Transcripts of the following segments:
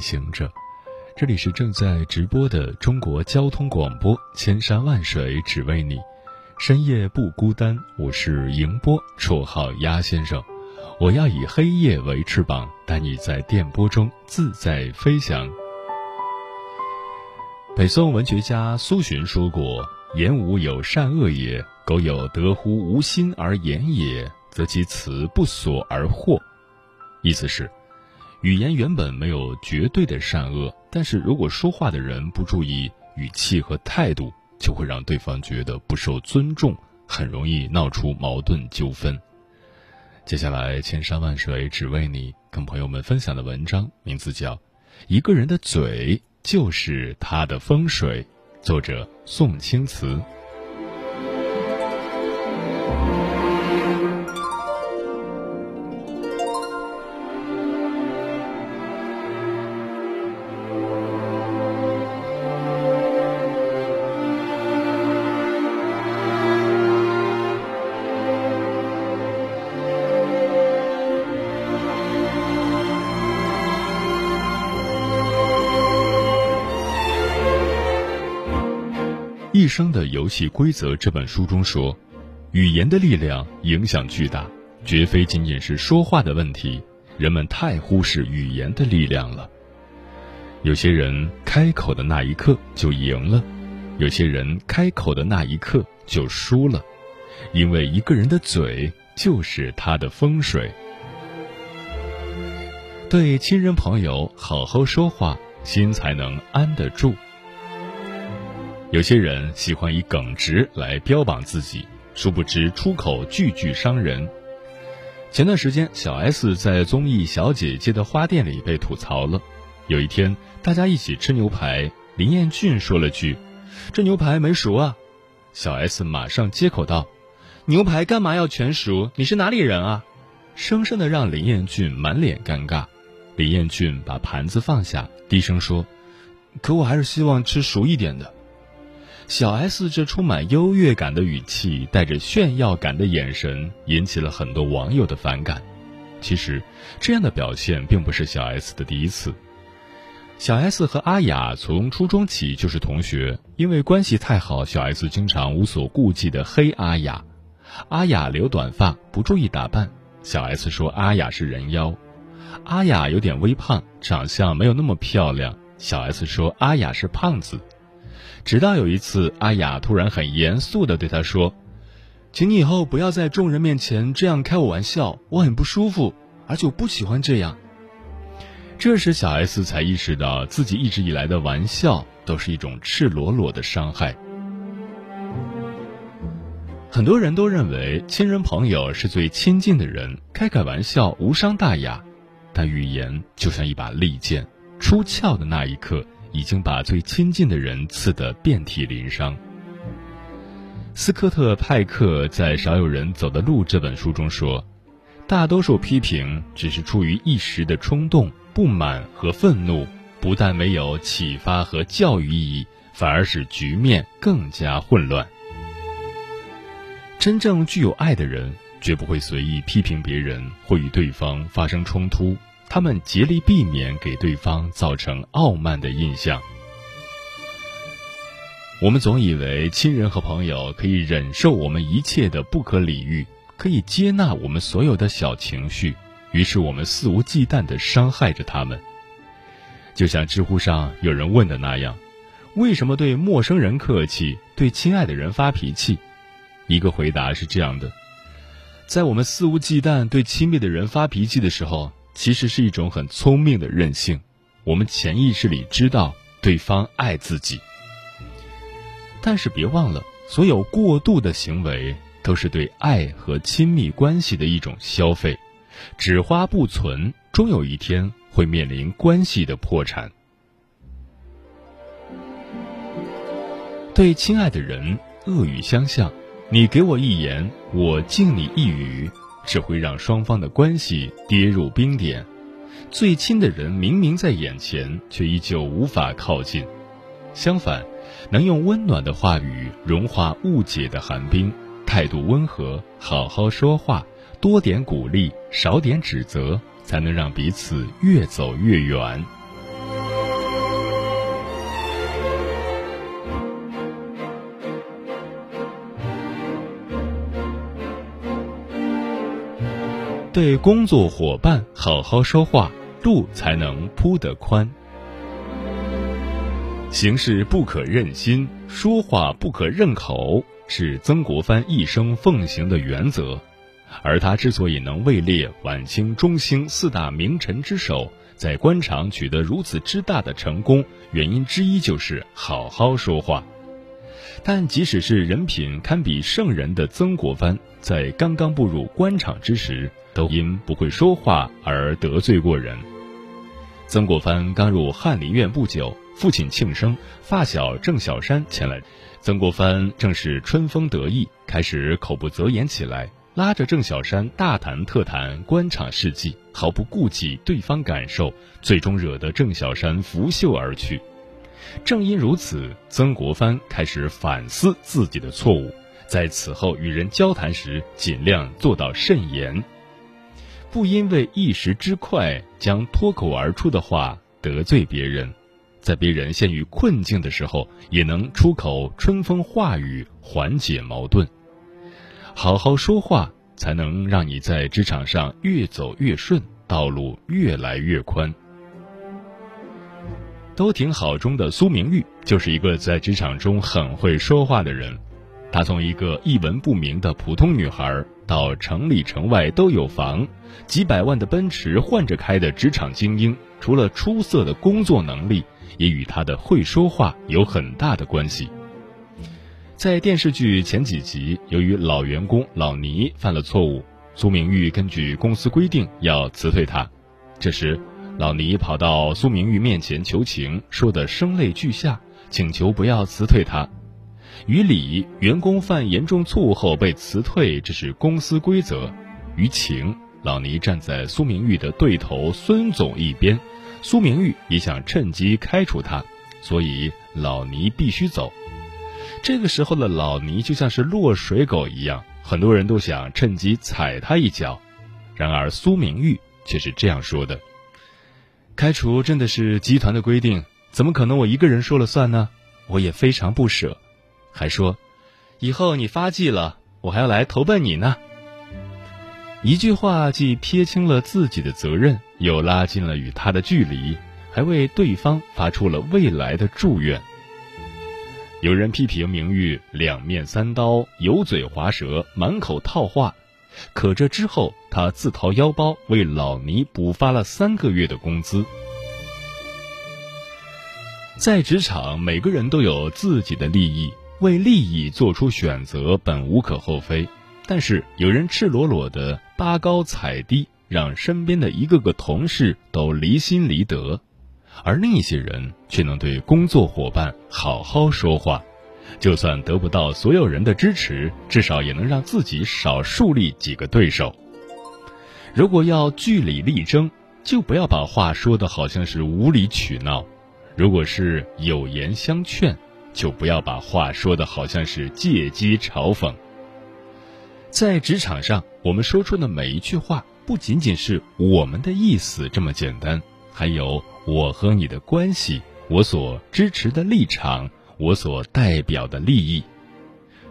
行者，这里是正在直播的中国交通广播，千山万水只为你，深夜不孤单。我是迎波，绰号鸭先生。我要以黑夜为翅膀，带你在电波中自在飞翔。北宋文学家苏洵说过：“言无有善恶也，苟有得乎无心而言也，则其辞不所而惑。”意思是。语言原本没有绝对的善恶，但是如果说话的人不注意语气和态度，就会让对方觉得不受尊重，很容易闹出矛盾纠纷。接下来，千山万水只为你，跟朋友们分享的文章名字叫《一个人的嘴就是他的风水》，作者宋青瓷。《一生的游戏规则》这本书中说，语言的力量影响巨大，绝非仅仅是说话的问题。人们太忽视语言的力量了。有些人开口的那一刻就赢了，有些人开口的那一刻就输了，因为一个人的嘴就是他的风水。对亲人朋友好好说话，心才能安得住。有些人喜欢以耿直来标榜自己，殊不知出口句句伤人。前段时间，小 S 在综艺《小姐姐的花店》里被吐槽了。有一天，大家一起吃牛排，林彦俊说了句：“这牛排没熟啊。”小 S 马上接口道：“牛排干嘛要全熟？你是哪里人啊？”生生的让林彦俊满脸尴尬。林彦俊把盘子放下，低声说：“可我还是希望吃熟一点的。”小 S 这充满优越感的语气，带着炫耀感的眼神，引起了很多网友的反感。其实，这样的表现并不是小 S 的第一次。小 S 和阿雅从初中起就是同学，因为关系太好，小 S 经常无所顾忌的黑阿雅。阿雅留短发，不注意打扮，小 S 说阿雅是人妖。阿雅有点微胖，长相没有那么漂亮，小 S 说阿雅是胖子。直到有一次，阿雅突然很严肃地对他说：“请你以后不要在众人面前这样开我玩笑，我很不舒服，而且我不喜欢这样。”这时，小 S 才意识到自己一直以来的玩笑都是一种赤裸裸的伤害。很多人都认为亲人朋友是最亲近的人，开开玩笑无伤大雅，但语言就像一把利剑，出鞘的那一刻。已经把最亲近的人刺得遍体鳞伤。斯科特·派克在《少有人走的路》这本书中说：“大多数批评只是出于一时的冲动、不满和愤怒，不但没有启发和教育意义，反而使局面更加混乱。真正具有爱的人，绝不会随意批评别人或与对方发生冲突。”他们竭力避免给对方造成傲慢的印象。我们总以为亲人和朋友可以忍受我们一切的不可理喻，可以接纳我们所有的小情绪，于是我们肆无忌惮的伤害着他们。就像知乎上有人问的那样：为什么对陌生人客气，对亲爱的人发脾气？一个回答是这样的：在我们肆无忌惮对亲密的人发脾气的时候。其实是一种很聪明的任性，我们潜意识里知道对方爱自己，但是别忘了，所有过度的行为都是对爱和亲密关系的一种消费，只花不存，终有一天会。面临关系的破产。对亲爱的人恶语相向，你给我一言，我敬你一语，只会让双方的关系跌入冰点。最亲的人明明在眼前，却依旧无法靠近。相反，能用温暖的话语融化误解的寒冰，态度温和，好好说话，多点鼓励，少点指责，才能让彼此越走越远。对工作伙伴好好说话，路才能铺得宽。行事不可任心，说话不可任口，是曾国藩一生奉行的原则。而他之所以能位列晚清中兴四大名臣之首，在官场取得如此之大的成功，原因之一就是好好说话。但即使是人品堪比圣人的曾国藩，在刚刚步入官场之时，都因不会说话而得罪过人。曾国藩刚入翰林院不久，父亲庆生，发小郑小山前来，曾国藩正是春风得意，开始口不择言起来，拉着郑小山大谈特谈官场事迹，毫不顾及对方感受，最终惹得郑小山拂袖而去。正因如此，曾国藩开始反思自己的错误，在此后与人交谈时，尽量做到慎言。不因为一时之快将脱口而出的话得罪别人，在别人陷于困境的时候，也能出口春风化雨，缓解矛盾。好好说话，才能让你在职场上越走越顺，道路越来越宽。都挺好中的苏明玉就是一个在职场中很会说话的人。她从一个一文不名的普通女孩，到城里城外都有房。几百万的奔驰换着开的职场精英，除了出色的工作能力，也与她的会说话有很大的关系。在电视剧前几集，由于老员工老倪犯了错误，苏明玉根据公司规定要辞退他。这时，老倪跑到苏明玉面前求情，说得声泪俱下，请求不要辞退他。于理，员工犯严重错误后被辞退，这是公司规则；于情。老倪站在苏明玉的对头孙总一边，苏明玉也想趁机开除他，所以老倪必须走。这个时候的老倪就像是落水狗一样，很多人都想趁机踩他一脚。然而苏明玉却是这样说的：“开除真的是集团的规定，怎么可能我一个人说了算呢？我也非常不舍，还说，以后你发迹了，我还要来投奔你呢。”一句话既撇清了自己的责任，又拉近了与他的距离，还为对方发出了未来的祝愿。有人批评明玉两面三刀、油嘴滑舌、满口套话，可这之后，他自掏腰包为老倪补发了三个月的工资。在职场，每个人都有自己的利益，为利益做出选择本无可厚非。但是有人赤裸裸的扒高踩低，让身边的一个个同事都离心离德，而另一些人却能对工作伙伴好好说话，就算得不到所有人的支持，至少也能让自己少树立几个对手。如果要据理力争，就不要把话说的好像是无理取闹；如果是有言相劝，就不要把话说的好像是借机嘲讽。在职场上，我们说出的每一句话，不仅仅是我们的意思这么简单，还有我和你的关系，我所支持的立场，我所代表的利益。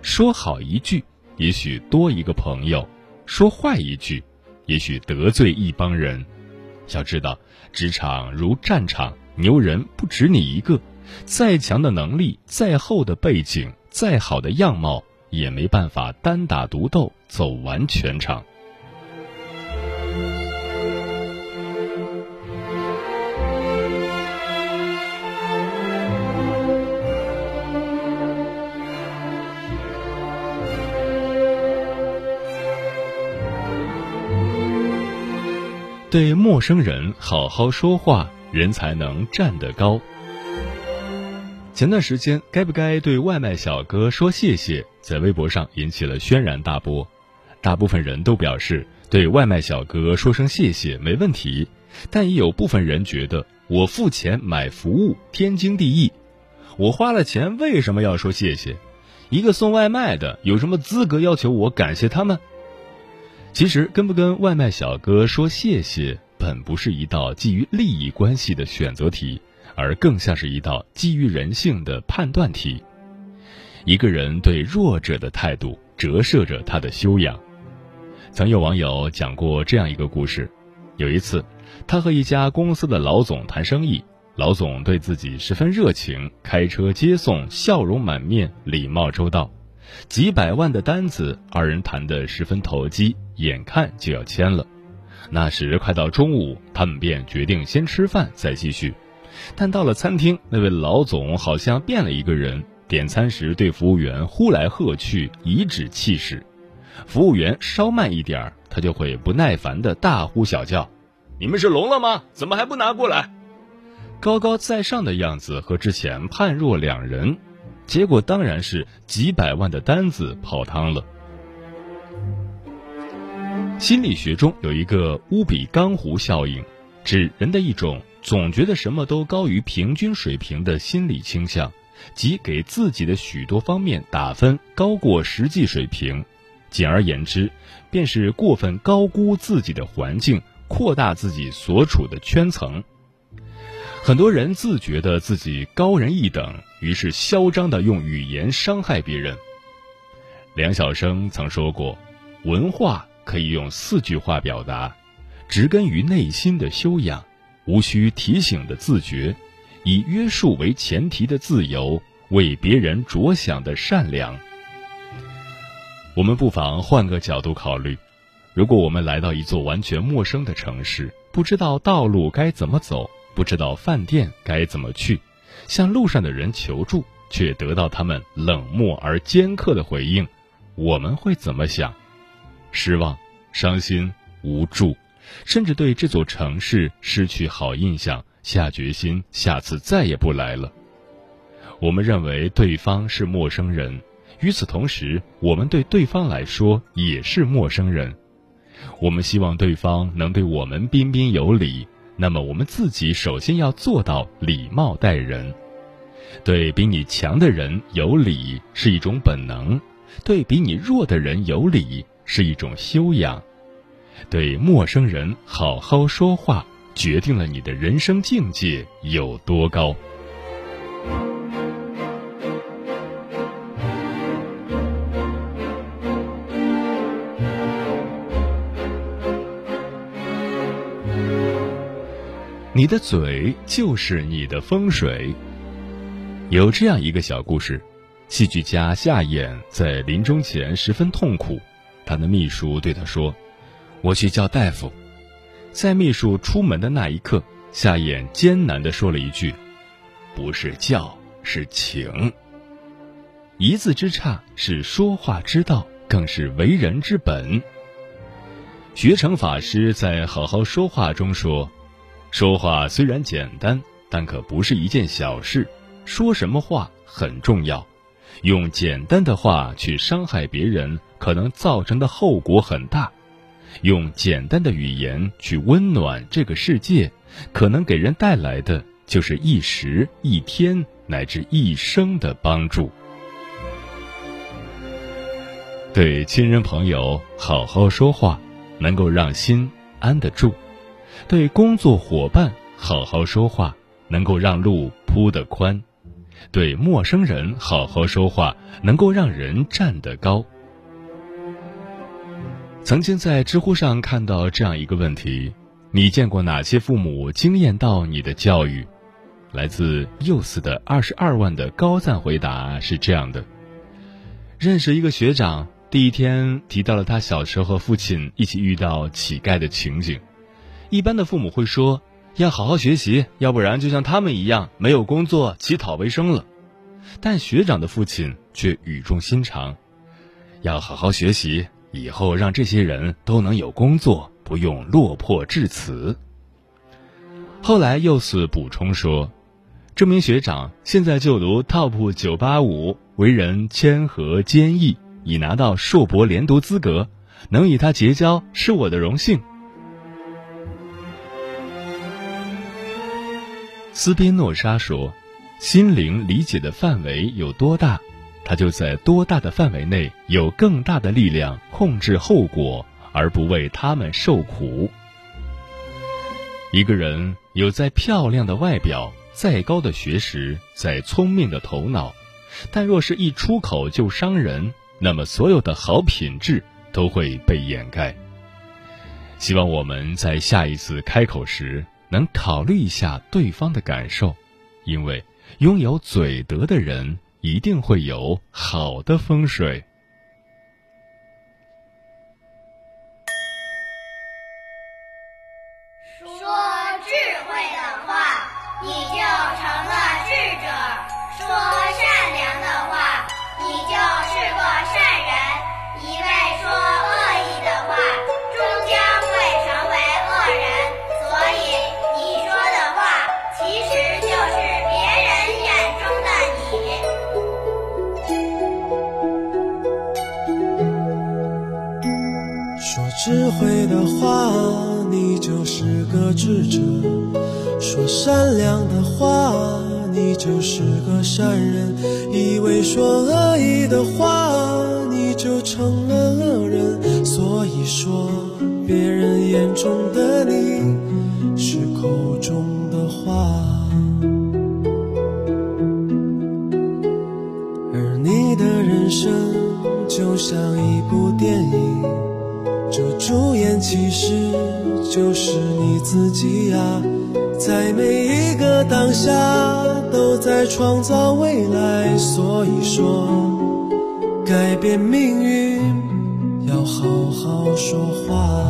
说好一句，也许多一个朋友；说坏一句，也许得罪一帮人。要知道，职场如战场，牛人不止你一个。再强的能力，再厚的背景，再好的样貌。也没办法单打独斗走完全场。对陌生人好好说话，人才能站得高。前段时间，该不该对外卖小哥说谢谢，在微博上引起了轩然大波。大部分人都表示对外卖小哥说声谢谢没问题，但也有部分人觉得我付钱买服务天经地义，我花了钱为什么要说谢谢？一个送外卖的有什么资格要求我感谢他们？其实跟不跟外卖小哥说谢谢，本不是一道基于利益关系的选择题。而更像是一道基于人性的判断题。一个人对弱者的态度，折射着他的修养。曾有网友讲过这样一个故事：有一次，他和一家公司的老总谈生意，老总对自己十分热情，开车接送，笑容满面，礼貌周到，几百万的单子，二人谈得十分投机，眼看就要签了。那时快到中午，他们便决定先吃饭再继续。但到了餐厅，那位老总好像变了一个人。点餐时对服务员呼来喝去，颐指气使；服务员稍慢一点儿，他就会不耐烦的大呼小叫：“你们是聋了吗？怎么还不拿过来？”高高在上的样子和之前判若两人，结果当然是几百万的单子泡汤了。心理学中有一个乌比冈湖效应，指人的一种。总觉得什么都高于平均水平的心理倾向，即给自己的许多方面打分高过实际水平。简而言之，便是过分高估自己的环境，扩大自己所处的圈层。很多人自觉得自己高人一等，于是嚣张地用语言伤害别人。梁晓声曾说过：“文化可以用四句话表达，植根于内心的修养。”无需提醒的自觉，以约束为前提的自由，为别人着想的善良。我们不妨换个角度考虑：如果我们来到一座完全陌生的城市，不知道道路该怎么走，不知道饭店该怎么去，向路上的人求助，却得到他们冷漠而尖刻的回应，我们会怎么想？失望、伤心、无助。甚至对这座城市失去好印象，下决心下次再也不来了。我们认为对方是陌生人，与此同时，我们对对方来说也是陌生人。我们希望对方能对我们彬彬有礼，那么我们自己首先要做到礼貌待人。对比你强的人有礼是一种本能，对比你弱的人有礼是一种修养。对陌生人好好说话，决定了你的人生境界有多高。你的嘴就是你的风水。有这样一个小故事：戏剧家夏衍在临终前十分痛苦，他的秘书对他说。我去叫大夫，在秘书出门的那一刻，夏衍艰难地说了一句：“不是叫，是请。”一字之差是说话之道，更是为人之本。学成法师在《好好说话》中说：“说话虽然简单，但可不是一件小事。说什么话很重要，用简单的话去伤害别人，可能造成的后果很大。”用简单的语言去温暖这个世界，可能给人带来的就是一时、一天乃至一生的帮助。对亲人朋友好好说话，能够让心安得住；对工作伙伴好好说话，能够让路铺得宽；对陌生人好好说话，能够让人站得高。曾经在知乎上看到这样一个问题：你见过哪些父母惊艳到你的教育？来自幼思的二十二万的高赞回答是这样的：认识一个学长，第一天提到了他小时候和父亲一起遇到乞丐的情景。一般的父母会说要好好学习，要不然就像他们一样没有工作乞讨为生了。但学长的父亲却语重心长，要好好学习。以后让这些人都能有工作，不用落魄至此。后来又是补充说，这名学长现在就读 TOP 九八五，为人谦和坚毅，已拿到硕博连读资格，能与他结交是我的荣幸。斯宾诺莎说：“心灵理解的范围有多大，他就在多大的范围内有更大的力量控制后果，而不为他们受苦。”一个人有再漂亮的外表、再高的学识、再聪明的头脑，但若是一出口就伤人，那么所有的好品质都会被掩盖。希望我们在下一次开口时能考虑一下对方的感受，因为拥有嘴德的人一定会有好的风水。说善良的话，你就是个善人；以为说恶意的话，你就成了恶人。所以说，别人眼中的你是口中的话，而你的人生就像一部电影。这主演其实就是你自己呀，在每一个当下都在创造未来。所以说，改变命运要好好说话。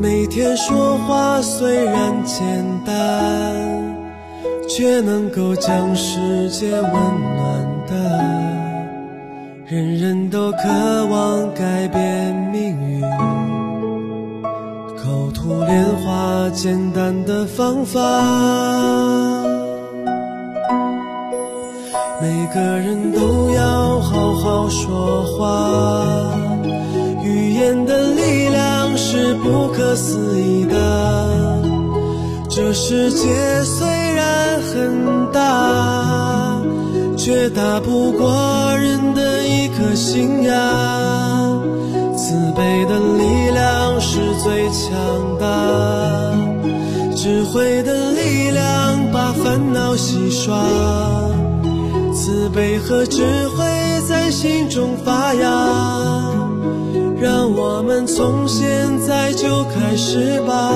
每天说话虽然简单，却能够将世界温暖的。人人都渴望改变命运，口吐莲花，简单的方法。每个人都要好好说话，语言的力量是不可思议的。这世界虽然很大。却打不过人的一颗心呀！慈悲的力量是最强大，智慧的力量把烦恼洗刷，慈悲和智慧在心中发芽，让我们从现在就开始吧，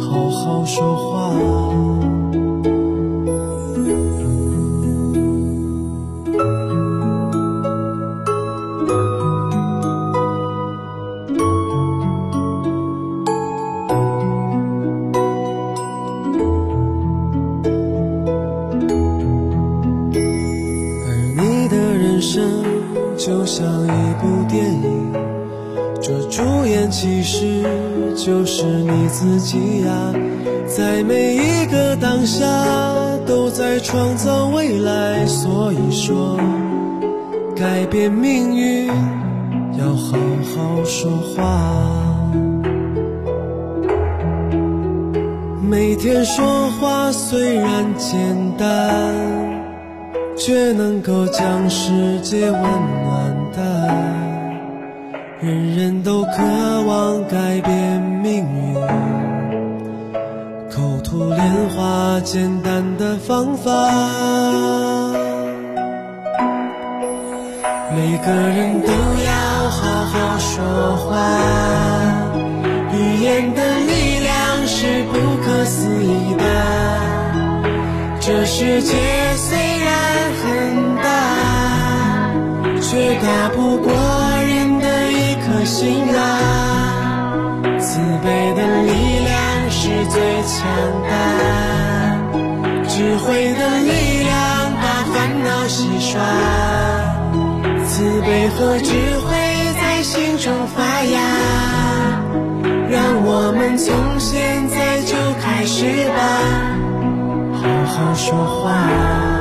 好好说话。其实就是你自己呀，在每一个当下都在创造未来。所以说，改变命运要好好说话。每天说话虽然简单，却能够将世界温暖。人人都渴望改变命运，口吐莲花，简单的方法。每个人都要好好说话，语言的力量是不可思议的。这世界虽然很大，却大不过。心啊，慈悲的力量是最强大，智慧的力量把烦恼洗刷，慈悲和智慧在心。中发芽。让我们从现在就开始吧，好好说话。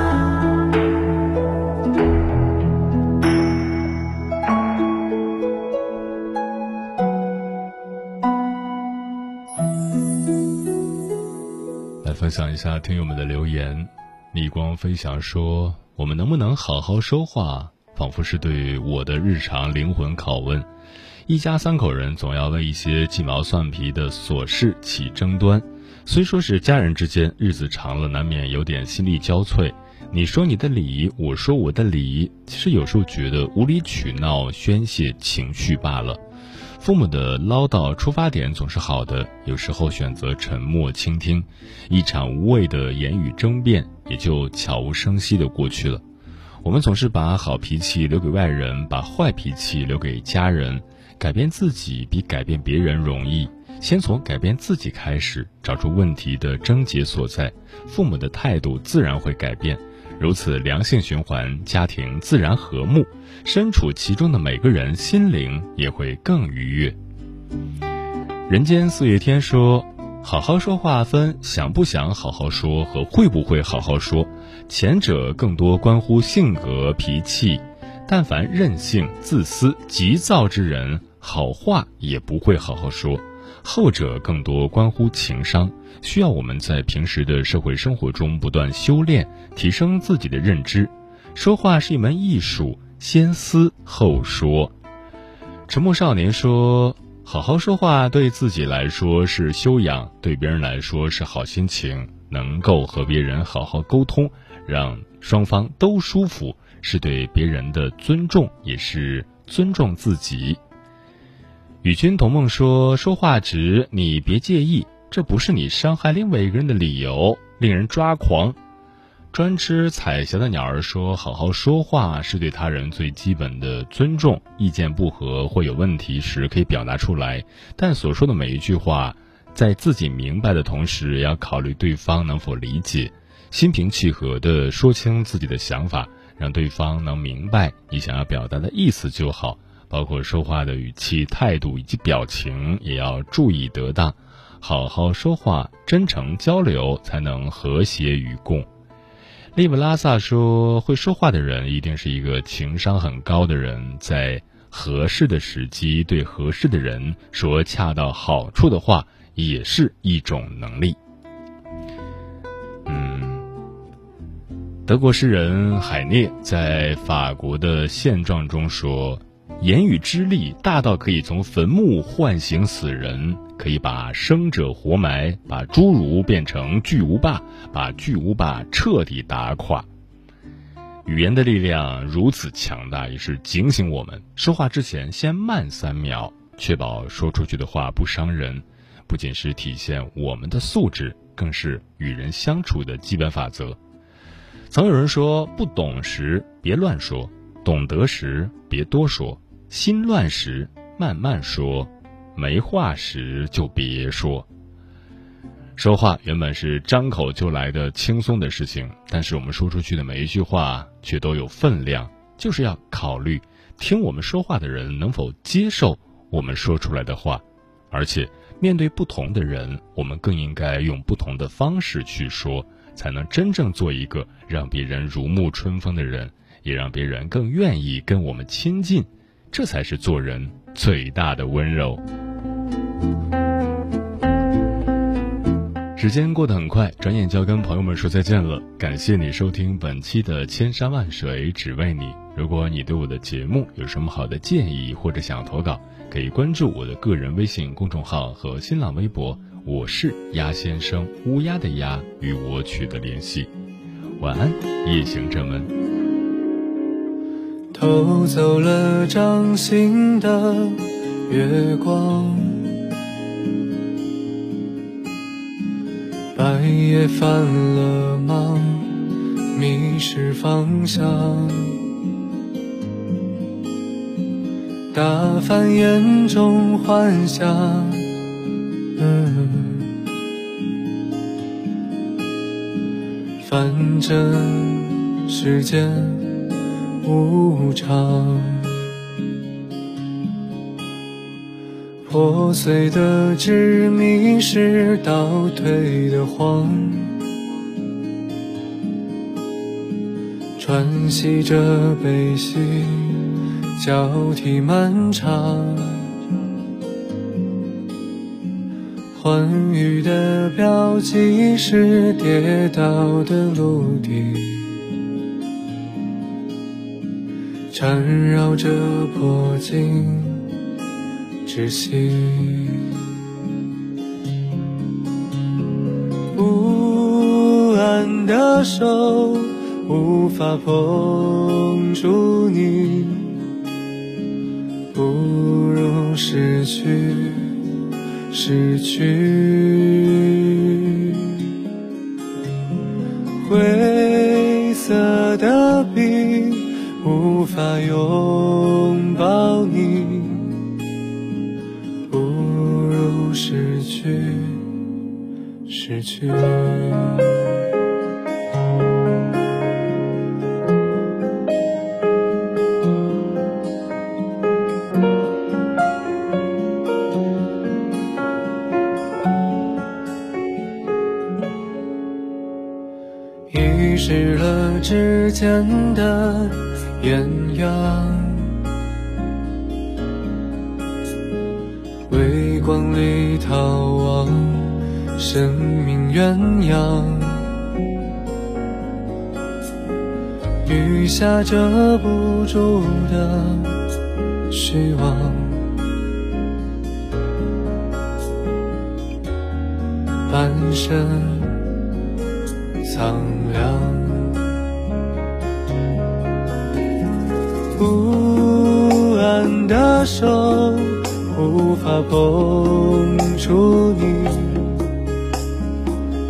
享一下听友们的留言，逆光飞翔说：“我们能不能好好说话？仿佛是对我的日常灵魂拷问。一家三口人总要为一些鸡毛蒜皮的琐事起争端，虽说是家人之间，日子长了难免有点心力交瘁。你说你的理，我说我的理，其实有时候觉得无理取闹、宣泄情绪罢了。”父母的唠叨出发点总是好的，有时候选择沉默倾听，一场无谓的言语争辩也就悄无声息的过去了。我们总是把好脾气留给外人，把坏脾气留给家人。改变自己比改变别人容易，先从改变自己开始，找出问题的症结所在，父母的态度自然会改变。如此良性循环，家庭自然和睦，身处其中的每个人心灵也会更愉悦。人间四月天说：“好好说话分想不想好好说和会不会好好说，前者更多关乎性格脾气，但凡任性、自私、急躁之人，好话也不会好好说；后者更多关乎情商。”需要我们在平时的社会生活中不断修炼，提升自己的认知。说话是一门艺术，先思后说。沉默少年说：“好好说话，对自己来说是修养，对别人来说是好心情。能够和别人好好沟通，让双方都舒服，是对别人的尊重，也是尊重自己。”与君同梦说：“说话直，你别介意。”这不是你伤害另外一个人的理由，令人抓狂。专吃彩霞的鸟儿说：“好好说话是对他人最基本的尊重。意见不合或有问题时可以表达出来，但所说的每一句话，在自己明白的同时，也要考虑对方能否理解，心平气和地说清自己的想法，让对方能明白你想要表达的意思就好。包括说话的语气、态度以及表情，也要注意得当。”好好说话，真诚交流，才能和谐与共。利布拉萨说：“会说话的人一定是一个情商很高的人，在合适的时机对合适的人说恰到好处的话，也是一种能力。”嗯，德国诗人海涅在法国的现状中说。言语之力大到可以从坟墓唤醒死人，可以把生者活埋，把侏儒变成巨无霸，把巨无霸彻底打垮。语言的力量如此强大，也是警醒我们：说话之前先慢三秒，确保说出去的话不伤人。不仅是体现我们的素质，更是与人相处的基本法则。曾有人说：不懂时别乱说，懂得时别多说。心乱时慢慢说，没话时就别说。说话原本是张口就来的轻松的事情，但是我们说出去的每一句话却都有分量，就是要考虑听我们说话的人能否接受我们说出来的话，而且面对不同的人，我们更应该用不同的方式去说，才能真正做一个让别人如沐春风的人，也让别人更愿意跟我们亲近。这才是做人最大的温柔。时间过得很快，转眼就要跟朋友们说再见了。感谢你收听本期的《千山万水只为你》。如果你对我的节目有什么好的建议或者想投稿，可以关注我的个人微信公众号和新浪微博，我是鸭先生，乌鸦的鸭，与我取得联系。晚安，夜行者们。偷走了掌心的月光，白夜犯了茫，迷失方向。打翻眼中幻想，反正时间。无常，破碎的执迷是倒退的谎，喘息着悲喜交替漫长，欢愉的标记是跌倒的陆地，缠绕着破镜。窒息，不安的手无法碰触你，不如失去，失去。灰色的笔无法拥抱你不如失去失去。苍凉，不安的手无法碰触你。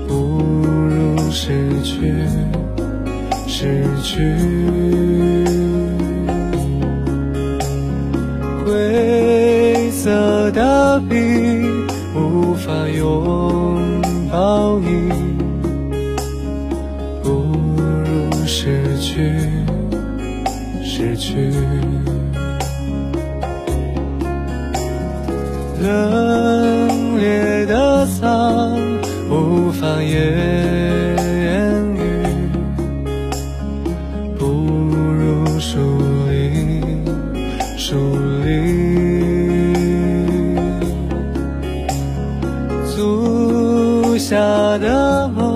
不如失去，失去，灰色的笔无法用去冷冽的风无法言语。不如树立树立足下的梦